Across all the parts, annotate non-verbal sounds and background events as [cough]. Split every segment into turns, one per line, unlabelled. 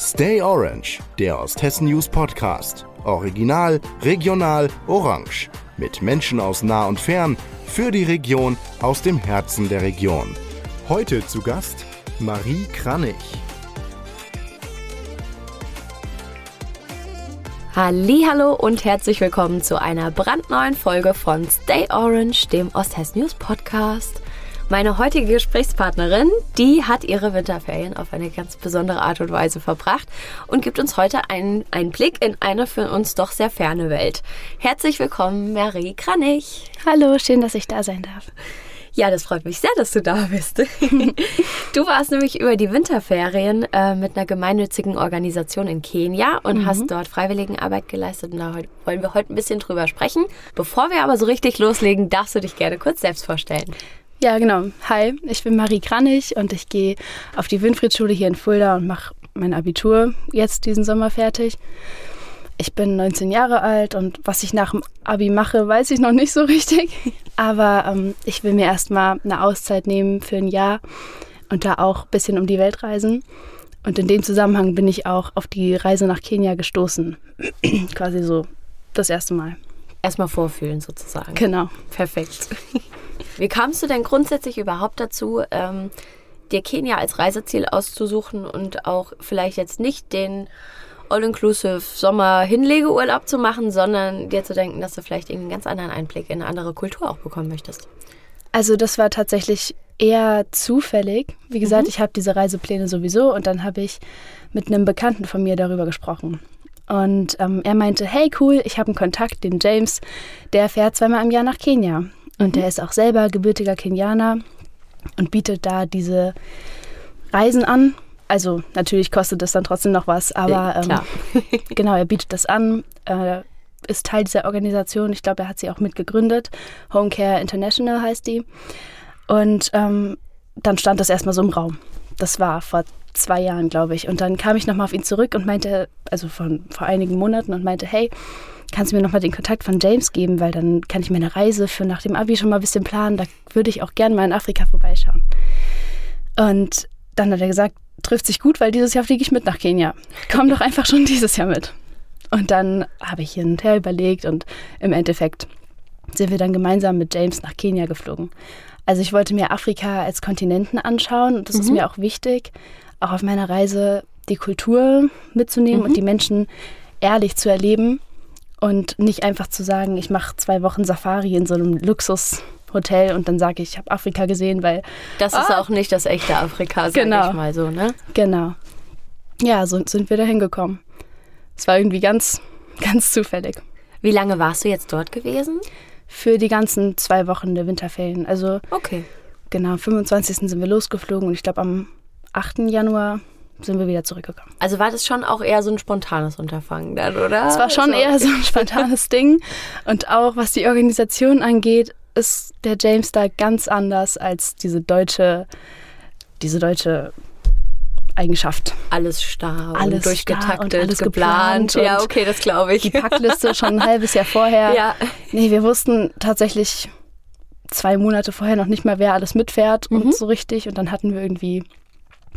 Stay Orange, der Osthessen News Podcast. Original, regional, orange. Mit Menschen aus nah und fern, für die Region, aus dem Herzen der Region. Heute zu Gast Marie Kranich.
Hallo und herzlich willkommen zu einer brandneuen Folge von Stay Orange, dem Osthessen News Podcast. Meine heutige Gesprächspartnerin, die hat ihre Winterferien auf eine ganz besondere Art und Weise verbracht und gibt uns heute einen Einblick in eine für uns doch sehr ferne Welt. Herzlich willkommen, Marie Kranich.
Hallo, schön, dass ich da sein darf.
Ja, das freut mich sehr, dass du da bist. [laughs] du warst nämlich über die Winterferien äh, mit einer gemeinnützigen Organisation in Kenia und mhm. hast dort Freiwilligenarbeit geleistet. Und da wollen wir heute ein bisschen drüber sprechen. Bevor wir aber so richtig loslegen, darfst du dich gerne kurz selbst vorstellen.
Ja, genau. Hi, ich bin Marie Kranich und ich gehe auf die Winfriedschule hier in Fulda und mache mein Abitur jetzt diesen Sommer fertig. Ich bin 19 Jahre alt und was ich nach dem Abi mache, weiß ich noch nicht so [laughs] richtig. Aber ähm, ich will mir erstmal eine Auszeit nehmen für ein Jahr und da auch ein bisschen um die Welt reisen. Und in dem Zusammenhang bin ich auch auf die Reise nach Kenia gestoßen. [clears throat] Quasi so das erste Mal.
Erstmal vorfühlen sozusagen.
Genau.
Perfekt. [laughs] Wie kamst du denn grundsätzlich überhaupt dazu, ähm, dir Kenia als Reiseziel auszusuchen und auch vielleicht jetzt nicht den All-Inclusive Sommer-Hinlegeurlaub zu machen, sondern dir zu denken, dass du vielleicht einen ganz anderen Einblick in eine andere Kultur auch bekommen möchtest?
Also das war tatsächlich eher zufällig. Wie gesagt, mhm. ich habe diese Reisepläne sowieso und dann habe ich mit einem Bekannten von mir darüber gesprochen. Und ähm, er meinte, hey cool, ich habe einen Kontakt, den James, der fährt zweimal im Jahr nach Kenia. Und der ist auch selber gebürtiger Kenianer und bietet da diese Reisen an. Also natürlich kostet das dann trotzdem noch was, aber ähm, [laughs] [laughs] genau, er bietet das an, äh, ist Teil dieser Organisation. Ich glaube, er hat sie auch mitgegründet. Homecare International heißt die. Und ähm, dann stand das erstmal so im Raum. Das war vor zwei Jahren, glaube ich. Und dann kam ich nochmal auf ihn zurück und meinte, also von vor einigen Monaten und meinte, hey, kannst du mir nochmal den Kontakt von James geben, weil dann kann ich meine Reise für nach dem Abi schon mal ein bisschen planen. Da würde ich auch gerne mal in Afrika vorbeischauen. Und dann hat er gesagt, trifft sich gut, weil dieses Jahr fliege ich mit nach Kenia. Komm doch einfach schon dieses Jahr mit. Und dann habe ich hin und her überlegt und im Endeffekt sind wir dann gemeinsam mit James nach Kenia geflogen. Also ich wollte mir Afrika als Kontinenten anschauen und das mhm. ist mir auch wichtig, auch auf meiner Reise die Kultur mitzunehmen mhm. und die Menschen ehrlich zu erleben und nicht einfach zu sagen, ich mache zwei Wochen Safari in so einem Luxushotel und dann sage ich, ich habe Afrika gesehen, weil.
Das ah, ist auch nicht das echte Afrika, sag genau, ich mal so, ne?
Genau. Ja, so sind wir da hingekommen. Es war irgendwie ganz, [laughs] ganz zufällig.
Wie lange warst du jetzt dort gewesen?
Für die ganzen zwei Wochen der Winterferien. Also.
Okay.
Genau, 25. sind wir losgeflogen und ich glaube am 8. Januar sind wir wieder zurückgekommen.
Also war das schon auch eher so ein spontanes Unterfangen dann, oder?
Es war schon also eher so ein [laughs] spontanes Ding. Und auch was die Organisation angeht, ist der James da ganz anders als diese deutsche, diese deutsche Eigenschaft.
Alles starr,
alles
und durchgetaktet,
und alles geplant.
geplant ja, okay, das glaube ich.
Die Packliste schon ein halbes Jahr vorher. [laughs]
Ja.
Nee, wir wussten tatsächlich zwei Monate vorher noch nicht mal, wer alles mitfährt mhm. und so richtig. Und dann hatten wir irgendwie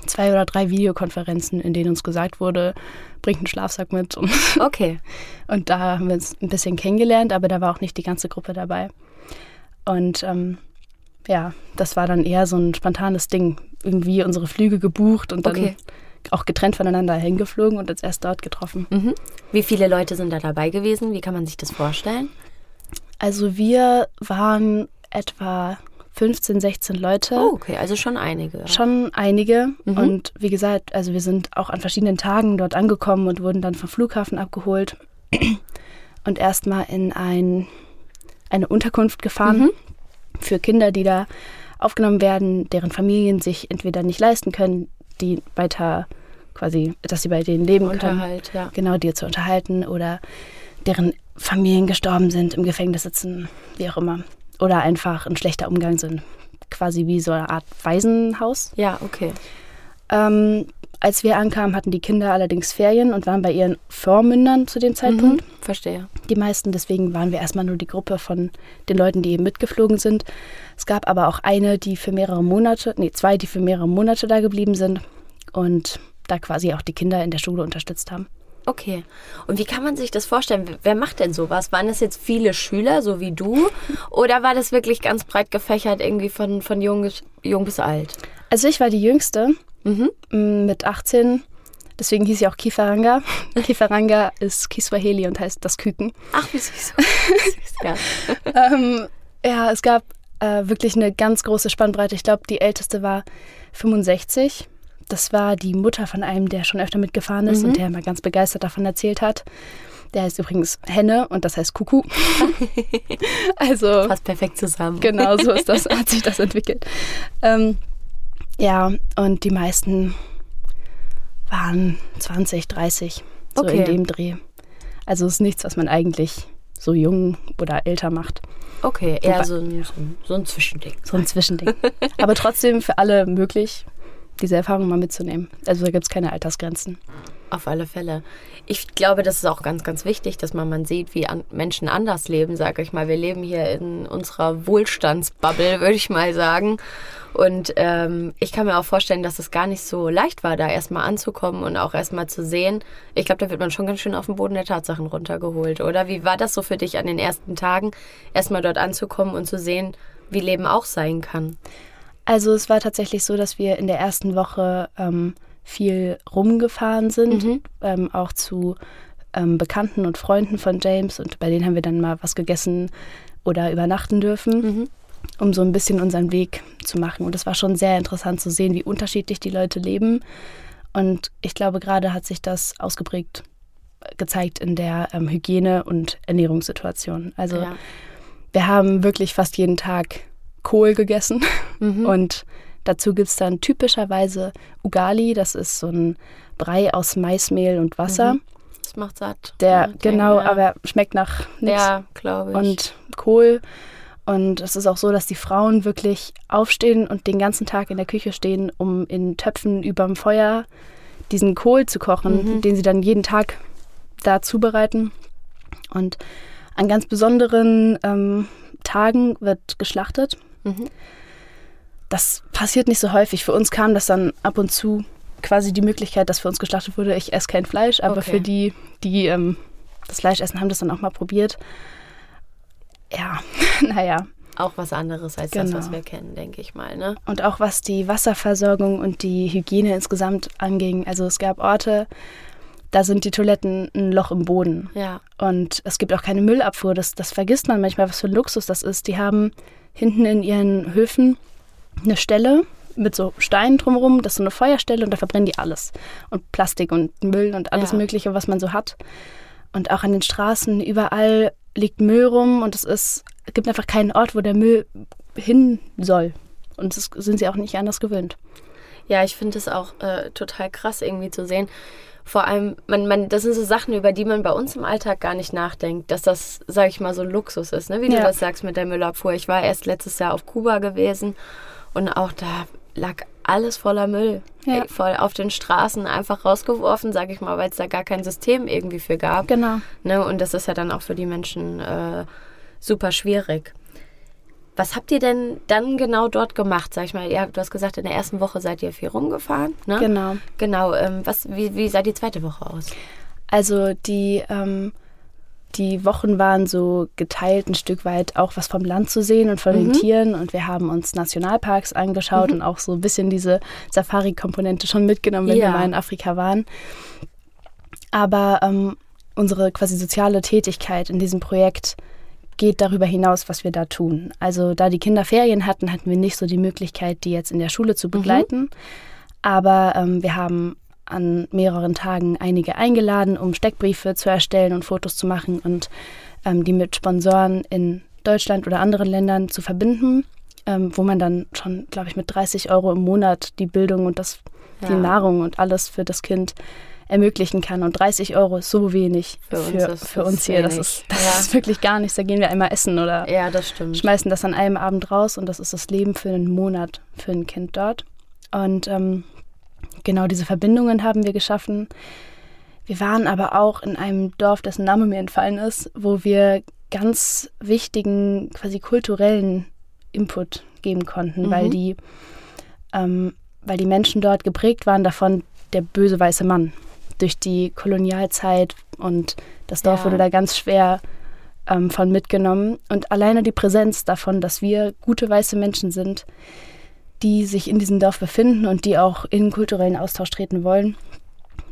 zwei oder drei Videokonferenzen, in denen uns gesagt wurde, bringt einen Schlafsack mit. Und [laughs]
okay.
und da haben wir uns ein bisschen kennengelernt, aber da war auch nicht die ganze Gruppe dabei. Und ähm, ja, das war dann eher so ein spontanes Ding. Irgendwie unsere Flüge gebucht und dann okay. auch getrennt voneinander hingeflogen und uns erst dort getroffen.
Mhm. Wie viele Leute sind da dabei gewesen? Wie kann man sich das vorstellen?
Also wir waren etwa 15, 16 Leute.
Oh, okay, also schon einige.
Schon einige. Mhm. Und wie gesagt, also wir sind auch an verschiedenen Tagen dort angekommen und wurden dann vom Flughafen abgeholt [clears throat] und erstmal in ein, eine Unterkunft gefahren mhm. für Kinder, die da aufgenommen werden, deren Familien sich entweder nicht leisten können, die weiter quasi, dass sie bei denen leben
Unterhalt,
können.
Ja.
Genau, die zu unterhalten oder deren Familien gestorben sind, im Gefängnis sitzen, wie auch immer oder einfach ein schlechter Umgang sind. Quasi wie so eine Art Waisenhaus.
Ja, okay.
Ähm, als wir ankamen, hatten die Kinder allerdings Ferien und waren bei ihren Vormündern zu dem Zeitpunkt.
Mhm, verstehe.
Die meisten, deswegen waren wir erstmal nur die Gruppe von den Leuten, die eben mitgeflogen sind. Es gab aber auch eine, die für mehrere Monate, nee, zwei, die für mehrere Monate da geblieben sind. Und da quasi auch die Kinder in der Schule unterstützt haben.
Okay. Und wie kann man sich das vorstellen? Wer macht denn sowas? Waren das jetzt viele Schüler, so wie du? Oder war das wirklich ganz breit gefächert, irgendwie von, von jung, jung bis alt?
Also ich war die Jüngste mhm. mit 18. Deswegen hieß sie auch Kifaranga. [laughs] Kifaranga ist Kiswahili und heißt das Küken.
Ach, wie süß. [laughs]
ja. ähm, ja, es gab äh, wirklich eine ganz große Spannbreite. Ich glaube, die älteste war 65. Das war die Mutter von einem, der schon öfter mitgefahren ist mhm. und der mal ganz begeistert davon erzählt hat. Der heißt übrigens Henne und das heißt Kuckuck. [laughs]
also passt perfekt zusammen.
Genau, so ist das, [laughs] hat sich das entwickelt. Ähm, ja, und die meisten waren 20, 30, so okay. in dem Dreh. Also es ist nichts, was man eigentlich so jung oder älter macht.
Okay, eher Wobei, so, ein, so ein Zwischending.
So ein Zwischending. [laughs] Aber trotzdem für alle möglich, diese Erfahrung mal mitzunehmen. Also da gibt es keine Altersgrenzen.
Auf alle Fälle. Ich glaube, das ist auch ganz, ganz wichtig, dass man, man sieht, wie an Menschen anders leben, sage ich mal. Wir leben hier in unserer Wohlstandsbubble, [laughs] würde ich mal sagen. Und ähm, ich kann mir auch vorstellen, dass es gar nicht so leicht war, da erstmal anzukommen und auch erstmal zu sehen. Ich glaube, da wird man schon ganz schön auf den Boden der Tatsachen runtergeholt, oder? Wie war das so für dich an den ersten Tagen, erstmal dort anzukommen und zu sehen, wie Leben auch sein kann?
Also es war tatsächlich so, dass wir in der ersten Woche ähm, viel rumgefahren sind, mhm. ähm, auch zu ähm, Bekannten und Freunden von James und bei denen haben wir dann mal was gegessen oder übernachten dürfen, mhm. um so ein bisschen unseren Weg zu machen. Und es war schon sehr interessant zu sehen, wie unterschiedlich die Leute leben. Und ich glaube, gerade hat sich das ausgeprägt gezeigt in der ähm, Hygiene- und Ernährungssituation. Also ja. wir haben wirklich fast jeden Tag Kohl gegessen mhm. und Dazu gibt es dann typischerweise Ugali, das ist so ein Brei aus Maismehl und Wasser. Mhm.
Das macht satt.
Der, okay, genau, ja. aber schmeckt nach nichts.
Ja, glaube ich.
Und Kohl. Und es ist auch so, dass die Frauen wirklich aufstehen und den ganzen Tag in der Küche stehen, um in Töpfen überm Feuer diesen Kohl zu kochen, mhm. den sie dann jeden Tag da zubereiten. Und an ganz besonderen ähm, Tagen wird geschlachtet. Mhm das passiert nicht so häufig. Für uns kam das dann ab und zu quasi die Möglichkeit, dass für uns geschlachtet wurde. Ich esse kein Fleisch, aber okay. für die, die ähm, das Fleisch essen, haben das dann auch mal probiert. Ja, [laughs] naja.
Auch was anderes als genau. das, was wir kennen, denke ich mal. Ne?
Und auch was die Wasserversorgung und die Hygiene insgesamt anging. Also es gab Orte, da sind die Toiletten ein Loch im Boden.
Ja.
Und es gibt auch keine Müllabfuhr. Das, das vergisst man manchmal, was für ein Luxus das ist. Die haben hinten in ihren Höfen eine Stelle mit so Steinen drumherum, das ist so eine Feuerstelle und da verbrennen die alles. Und Plastik und Müll und alles ja. Mögliche, was man so hat. Und auch an den Straßen, überall liegt Müll rum und es ist, es gibt einfach keinen Ort, wo der Müll hin soll. Und das sind sie auch nicht anders gewöhnt.
Ja, ich finde es auch äh, total krass irgendwie zu sehen. Vor allem, man, man, das sind so Sachen, über die man bei uns im Alltag gar nicht nachdenkt, dass das, sage ich mal, so Luxus ist, ne? wie ja. du das sagst mit der Müllabfuhr. Ich war erst letztes Jahr auf Kuba gewesen und auch da lag alles voller Müll. Ja. Voll auf den Straßen einfach rausgeworfen, sage ich mal, weil es da gar kein System irgendwie für gab.
Genau.
Ne? Und das ist ja dann auch für die Menschen äh, super schwierig. Was habt ihr denn dann genau dort gemacht? Sag ich mal, ja, du hast gesagt, in der ersten Woche seid ihr viel rumgefahren. Ne?
Genau.
Genau. Ähm, was, wie, wie sah die zweite Woche aus?
Also die ähm, die Wochen waren so geteilt ein Stück weit auch was vom Land zu sehen und von mhm. den Tieren. Und wir haben uns Nationalparks angeschaut mhm. und auch so ein bisschen diese Safari-Komponente schon mitgenommen, wenn ja. wir mal in Afrika waren. Aber ähm, unsere quasi soziale Tätigkeit in diesem Projekt geht darüber hinaus, was wir da tun. Also da die Kinder Ferien hatten, hatten wir nicht so die Möglichkeit, die jetzt in der Schule zu mhm. begleiten. Mhm. Aber ähm, wir haben an mehreren Tagen einige eingeladen, um Steckbriefe zu erstellen und Fotos zu machen und ähm, die mit Sponsoren in Deutschland oder anderen Ländern zu verbinden, ähm, wo man dann schon, glaube ich, mit 30 Euro im Monat die Bildung und das, ja. die Nahrung und alles für das Kind ermöglichen kann. Und 30 Euro ist so wenig für, für uns, für uns hier. Das, ist, das ja. ist wirklich gar nichts. Da gehen wir einmal essen oder
ja,
schmeißen das an einem Abend raus und das ist das Leben für einen Monat für ein Kind dort. Und ähm, genau diese Verbindungen haben wir geschaffen. Wir waren aber auch in einem Dorf, dessen Name mir entfallen ist, wo wir ganz wichtigen, quasi kulturellen Input geben konnten, mhm. weil, die, ähm, weil die Menschen dort geprägt waren davon, der böse weiße Mann. Durch die Kolonialzeit und das Dorf
Ja.
wurde da ganz schwer ähm, von mitgenommen. Und alleine die Präsenz davon, dass wir gute weiße Menschen sind, die sich in diesem Dorf befinden und die auch in kulturellen Austausch treten wollen,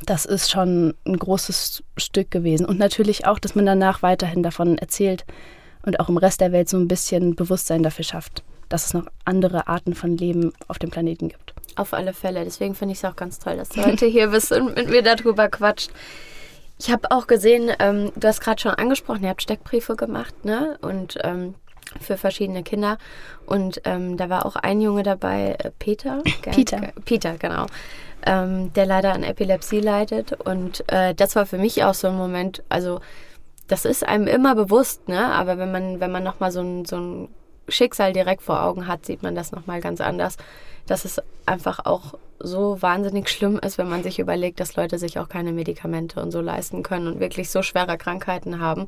das ist schon ein großes Stück gewesen. Und natürlich auch, dass man danach weiterhin davon erzählt und auch im Rest der Welt so ein bisschen Bewusstsein dafür schafft, dass es noch andere Arten von Leben auf dem Planeten gibt.
Auf alle Fälle. Deswegen finde ich es auch ganz toll, dass du heute hier bist und mit mir darüber quatscht. Ich habe auch gesehen, ähm, du hast gerade schon angesprochen, ihr habt Steckbriefe gemacht, ne? Und ähm, für verschiedene Kinder. Und ähm, da war auch ein Junge dabei, äh, Peter. gell? [laughs]
Peter.
Peter, genau. Ähm, der leider an Epilepsie leidet. Und äh, das war für mich auch so ein Moment, also das ist einem immer bewusst, ne? Aber wenn man, wenn man nochmal so ein, so ein Schicksal direkt vor Augen hat, sieht man das nochmal ganz anders. Dass es einfach auch so wahnsinnig schlimm ist, wenn man sich überlegt, dass Leute sich auch keine Medikamente und so leisten können und wirklich so schwere Krankheiten haben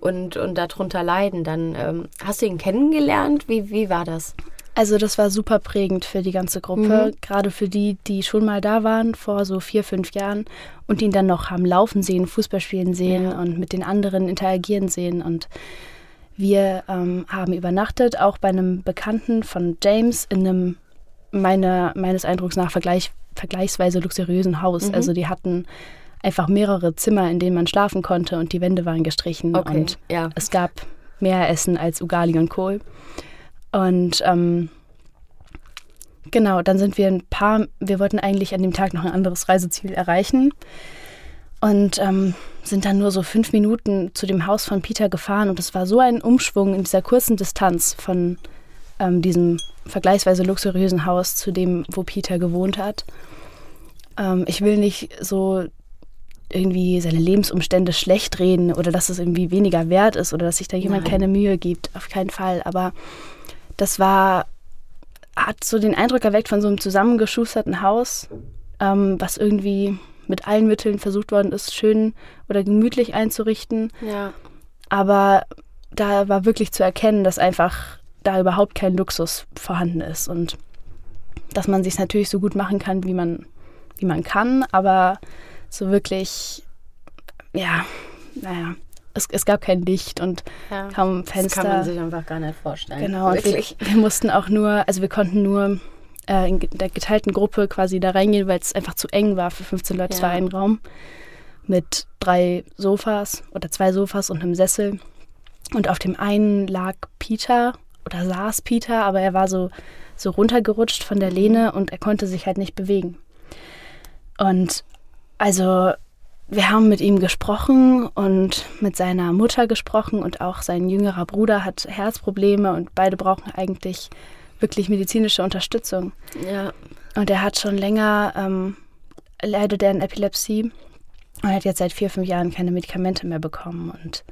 und, und darunter leiden. Dann ähm, hast du ihn kennengelernt? Wie, wie war das?
Also das war super prägend für die ganze Gruppe, gerade für die, die schon mal da waren vor so vier, fünf Jahren und ihn dann noch haben laufen sehen, Fußball spielen sehen
Ja.
und mit den anderen interagieren sehen. Und wir ähm, haben übernachtet, auch bei einem Bekannten von James in einem, meiner, meines Eindrucks nach, vergleich, vergleichsweise luxuriösen Haus. Also die hatten einfach mehrere Zimmer, in denen man schlafen konnte und die Wände waren gestrichen
Okay,
und
ja.
es gab mehr Essen als Ugali und Kohl. Und ähm, genau, dann sind wir ein paar, wir wollten eigentlich an dem Tag noch ein anderes Reiseziel erreichen und ähm, sind dann nur so fünf Minuten zu dem Haus von Peter gefahren und es war so ein Umschwung in dieser kurzen Distanz von ähm, diesem vergleichsweise luxuriösen Haus zu dem, wo Peter gewohnt hat. Ähm, ich will nicht so irgendwie seine Lebensumstände schlecht reden oder dass es irgendwie weniger wert ist oder dass sich da jemand
Nein.
keine Mühe gibt. Auf keinen Fall. Aber das war, hat so den Eindruck erweckt von so einem zusammengeschusterten Haus, ähm, was irgendwie mit allen Mitteln versucht worden ist, schön oder gemütlich einzurichten.
Ja.
Aber da war wirklich zu erkennen, dass einfach da überhaupt kein Luxus vorhanden ist und dass man sich natürlich so gut machen kann, wie man, wie man kann, aber so wirklich, ja, naja, es, es gab kein Licht und
ja.
kaum
Das
Fenster.
kann man sich einfach gar nicht vorstellen.
Genau, und wir,
Wirklich.
wir mussten auch nur, also wir konnten nur äh, in der geteilten Gruppe quasi da reingehen, weil es einfach zu eng war für 15 Leute. Es
Ja.
war ein Raum mit drei Sofas oder zwei Sofas und einem Sessel. Und auf dem einen lag Peter oder saß Peter, aber er war so, so runtergerutscht von der Lehne und er konnte sich halt nicht bewegen. Und also wir haben mit ihm gesprochen und mit seiner Mutter gesprochen und auch sein jüngerer Bruder hat Herzprobleme und beide brauchen eigentlich wirklich medizinische Unterstützung.
Ja.
Und er hat schon länger, ähm, leidet er an Epilepsie und hat jetzt seit vier, fünf Jahren keine Medikamente mehr bekommen. Und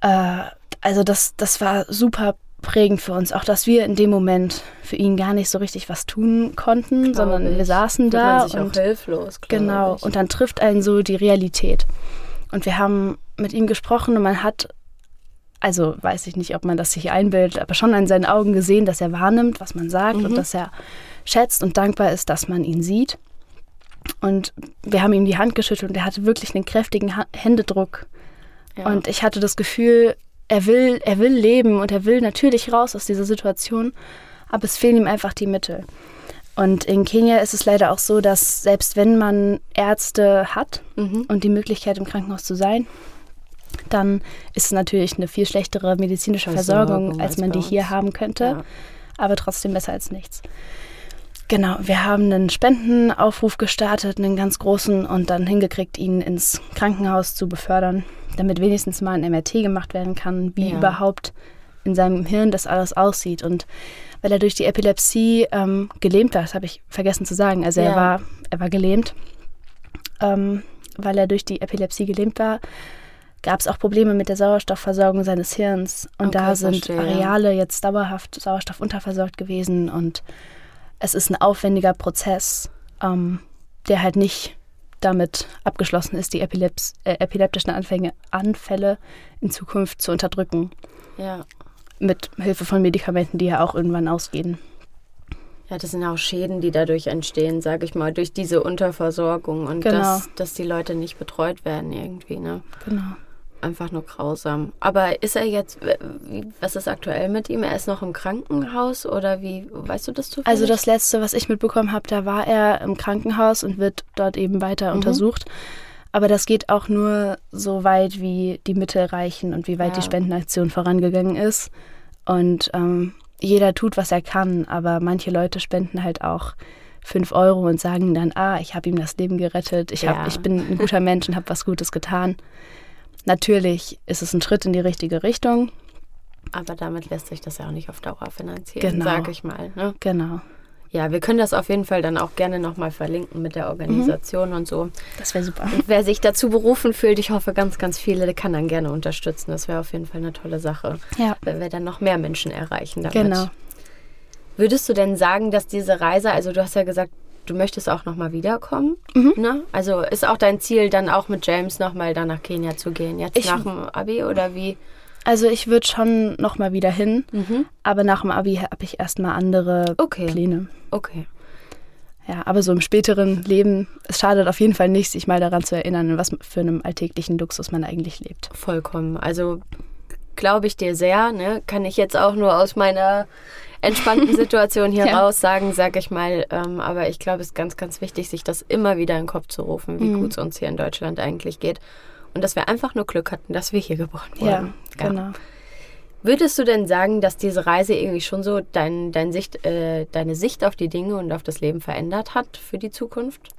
äh, also das, das war super prägend für uns, auch dass wir in dem Moment für ihn gar nicht so richtig was tun konnten,
Glaub
sondern
ich.
wir saßen da und
hilflos.
Genau,
ich.
und dann trifft einen so die Realität. Und wir haben mit ihm gesprochen und man hat, also weiß ich nicht, ob man das sich einbildet, aber schon an seinen Augen gesehen, dass er wahrnimmt, was man sagt und dass er schätzt und dankbar ist, dass man ihn sieht. Und wir haben ihm die Hand geschüttelt und er hatte wirklich einen kräftigen ha Händedruck.
ja.
Und ich hatte das Gefühl, er will, er will leben und er will natürlich raus aus dieser Situation, aber es fehlen ihm einfach die Mittel. Und in Kenia ist es leider auch so, dass selbst wenn man Ärzte hat
Mhm.
und die Möglichkeit im Krankenhaus zu sein, dann ist es natürlich eine viel schlechtere medizinische Versorgung,
Versorgung
als
als
man die hier haben könnte,
Ja.
aber trotzdem besser als nichts. Genau, wir haben einen Spendenaufruf gestartet, einen ganz großen, und dann hingekriegt, ihn ins Krankenhaus zu befördern, damit wenigstens mal ein MRT gemacht werden kann, wie
Ja.
überhaupt in seinem Hirn das alles aussieht. Und weil er durch die Epilepsie ähm, gelähmt war, das habe ich vergessen zu sagen, also
Ja.
er, war, er war gelähmt, ähm, weil er durch die Epilepsie gelähmt war, gab es auch Probleme mit der Sauerstoffversorgung seines Hirns. Und
Okay,
da sind
verstehe.
Areale jetzt dauerhaft sauerstoffunterversorgt gewesen und es ist ein aufwendiger Prozess, ähm, der halt nicht damit abgeschlossen ist, die Epileps äh, epileptischen Anfänge, Anfälle in Zukunft zu unterdrücken.
ja.
Mit Hilfe von Medikamenten, die ja auch irgendwann ausgehen.
Ja, das sind auch Schäden, die dadurch entstehen, sage ich mal, durch diese Unterversorgung und
Genau.
dass, dass die Leute nicht betreut werden irgendwie, ne?
Genau.
Einfach nur grausam. Aber ist er jetzt, was ist aktuell mit ihm? Er ist noch im Krankenhaus oder wie, weißt du das zufällig?
Also das letzte, was ich mitbekommen habe, da war er im Krankenhaus und wird dort eben weiter
Mhm.
untersucht. Aber das geht auch nur so weit, wie die Mittel reichen und wie weit
Ja.
die Spendenaktion vorangegangen ist. Und ähm, jeder tut, was er kann, aber manche Leute spenden halt auch fünf Euro und sagen dann, ah, ich habe ihm das Leben gerettet, ich, hab,
Ja.
ich bin ein guter Mensch und habe was Gutes getan. Natürlich ist es ein Schritt in die richtige Richtung.
Aber damit lässt sich das ja auch nicht auf Dauer finanzieren,
Genau.
sag ich mal. Ne?
Genau.
Ja, wir können das auf jeden Fall dann auch gerne nochmal verlinken mit der Organisation und so.
Das wäre super.
Und wer sich dazu berufen fühlt, ich hoffe ganz, ganz viele, der kann dann gerne unterstützen. Das wäre auf jeden Fall eine tolle Sache,
Ja,
wenn wir dann noch mehr Menschen erreichen damit.
genau.
Würdest du denn sagen, dass diese Reise, also du hast ja gesagt, du möchtest auch nochmal wiederkommen,
Mhm.
ne? Also ist auch dein Ziel, dann auch mit James nochmal dann nach Kenia zu gehen, jetzt
Ich-
nach dem Abi oder wie?
Also ich würde schon noch mal wieder hin,
Mhm.
aber nach dem Abi habe ich erstmal andere
Okay.
Pläne.
Okay.
Ja, aber so im späteren Leben, es schadet auf jeden Fall nicht, sich mal daran zu erinnern, in was für einem alltäglichen Luxus man eigentlich lebt.
Vollkommen. Also glaube ich dir sehr, ne? Kann ich jetzt auch nur aus meiner entspannten [laughs] Situation hier
Ja.
raus sagen, sag ich mal. Ähm, aber ich glaube, es ist ganz, ganz wichtig, sich das immer wieder in den Kopf zu rufen, wie
Mhm.
gut es uns hier in Deutschland eigentlich geht. Und dass wir einfach nur Glück hatten, dass wir hier geboren wurden.
Ja, genau.
Würdest du denn sagen, dass diese Reise irgendwie schon so dein, dein Sicht, äh, deine Sicht auf die Dinge und auf das Leben verändert hat für die Zukunft?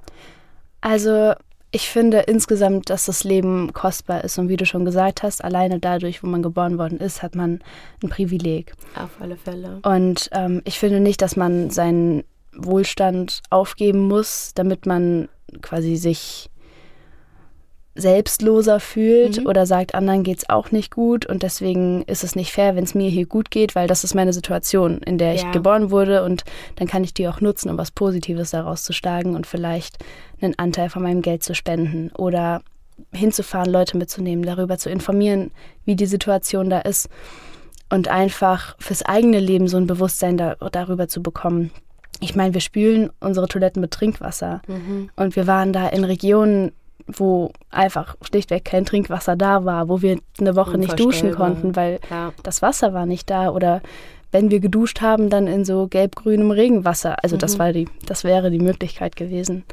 Also ich finde insgesamt, dass das Leben kostbar ist und wie du schon gesagt hast, alleine dadurch, wo man geboren worden ist, hat man ein Privileg.
Auf alle Fälle.
Und ähm, ich finde nicht, dass man seinen Wohlstand aufgeben muss, damit man quasi sich selbstloser fühlt
Mhm.
oder sagt, anderen geht's auch nicht gut und deswegen ist es nicht fair, wenn es mir hier gut geht, weil das ist meine Situation, in der ich
Ja.
geboren wurde und dann kann ich die auch nutzen, um was Positives daraus zu schlagen und vielleicht einen Anteil von meinem Geld zu spenden oder hinzufahren, Leute mitzunehmen, darüber zu informieren, wie die Situation da ist und einfach fürs eigene Leben so ein Bewusstsein da, darüber zu bekommen. Ich meine, wir spülen unsere Toiletten mit Trinkwasser
Mhm.
und wir waren da in Regionen, wo einfach schlichtweg kein Trinkwasser da war, wo wir eine Woche nicht duschen konnten, weil
Ja.
das Wasser war nicht da oder wenn wir geduscht haben, dann in so gelb-grünem Regenwasser. Also das
Mhm.
war die, das wäre die Möglichkeit gewesen.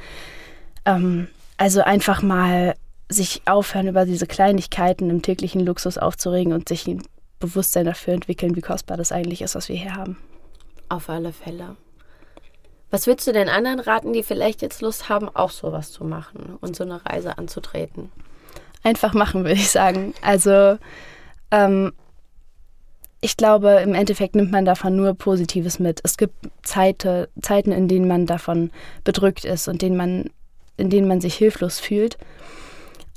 Ähm, also einfach mal sich aufhören, über diese Kleinigkeiten im täglichen Luxus aufzuregen und sich ein Bewusstsein dafür entwickeln, wie kostbar das eigentlich ist, was wir hier haben.
Auf alle Fälle. Was würdest du denn anderen raten, die vielleicht jetzt Lust haben, auch sowas zu machen und so eine Reise anzutreten?
Einfach machen, würde ich sagen. Also ähm, ich glaube, im Endeffekt nimmt man davon nur Positives mit. Es gibt Zeite, Zeiten, in denen man davon bedrückt ist und denen man, in denen man sich hilflos fühlt.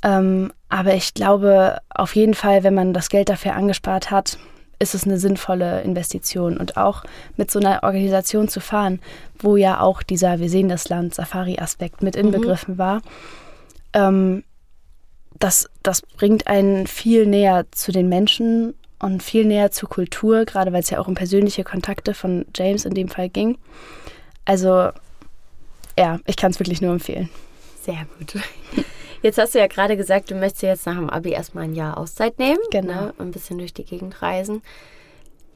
Ähm, aber ich glaube, auf jeden Fall, wenn man das Geld dafür angespart hat, ist es eine sinnvolle Investition. Und auch mit so einer Organisation zu fahren, wo ja auch dieser Wir sehen das Land Safari-Aspekt mit inbegriffen war, ähm, das, das bringt einen viel näher zu den Menschen und viel näher zur Kultur, gerade weil es ja auch um persönliche Kontakte von James in dem Fall ging. Also ja, ich kann es wirklich nur empfehlen.
Sehr gut. Jetzt hast du ja gerade gesagt, du möchtest jetzt nach dem Abi erstmal ein Jahr Auszeit nehmen.
Genau.
Ne, ein bisschen durch die Gegend reisen.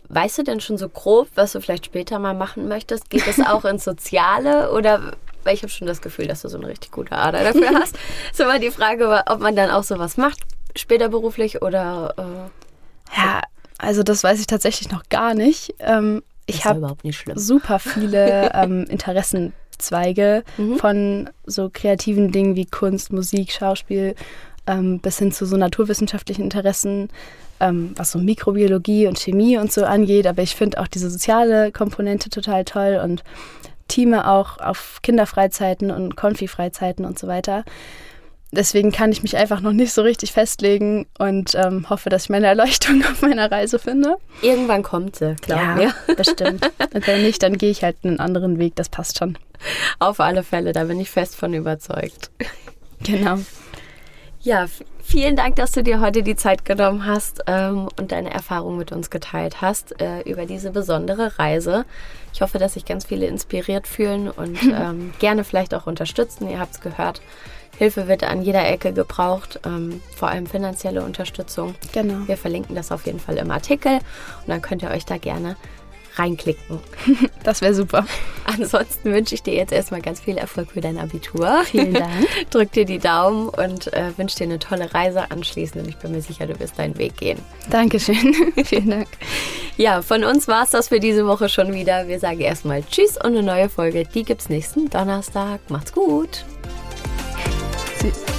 Weißt du denn schon so grob, was du vielleicht später mal machen möchtest? Geht es auch ins [laughs] Soziale oder weil ich habe schon das Gefühl, dass du so eine richtig gute Ader dafür hast. [laughs] ist immer die Frage, ob man dann auch sowas macht, später beruflich oder äh,
Ja, also das weiß ich tatsächlich noch gar nicht. Ähm, ich habe
überhaupt nicht schlimm.
super viele [laughs] ähm, Interessenzweige
Mhm.
von so kreativen Dingen wie Kunst, Musik, Schauspiel ähm, bis hin zu so naturwissenschaftlichen Interessen, ähm, was so Mikrobiologie und Chemie und so angeht. Aber ich finde auch diese soziale Komponente total toll und Teame auch auf Kinderfreizeiten und Konfi-Freizeiten und so weiter. Deswegen kann ich mich einfach noch nicht so richtig festlegen und ähm, hoffe, dass ich meine Erleuchtung [laughs] auf meiner Reise finde.
Irgendwann kommt sie, glaub mir. [laughs]
bestimmt. Und wenn nicht, dann gehe ich halt einen anderen Weg, das passt schon.
Auf alle Fälle, da bin ich fest von überzeugt.
Genau.
Ja, vielen Dank, dass du dir heute die Zeit genommen hast ähm, und deine Erfahrung mit uns geteilt hast äh, über diese besondere Reise. Ich hoffe, dass sich ganz viele inspiriert fühlen und [laughs] ähm, gerne vielleicht auch unterstützen. Ihr habt es gehört. Hilfe wird an jeder Ecke gebraucht, ähm, vor allem finanzielle Unterstützung.
Genau.
Wir verlinken das auf jeden Fall im Artikel und dann könnt ihr euch da gerne reinklicken. [laughs]
Das wäre super. [laughs]
Ansonsten wünsche ich dir jetzt erstmal ganz viel Erfolg für dein Abitur.
Vielen Dank. [laughs]
Drück dir die Daumen und äh, wünsche dir eine tolle Reise anschließend und ich bin mir sicher, du wirst deinen Weg gehen.
Dankeschön. Vielen Dank.
Ja, von uns war es das für diese Woche schon wieder. Wir sagen erstmal Tschüss und eine neue Folge, die gibt's nächsten Donnerstag. Macht's gut. Merci.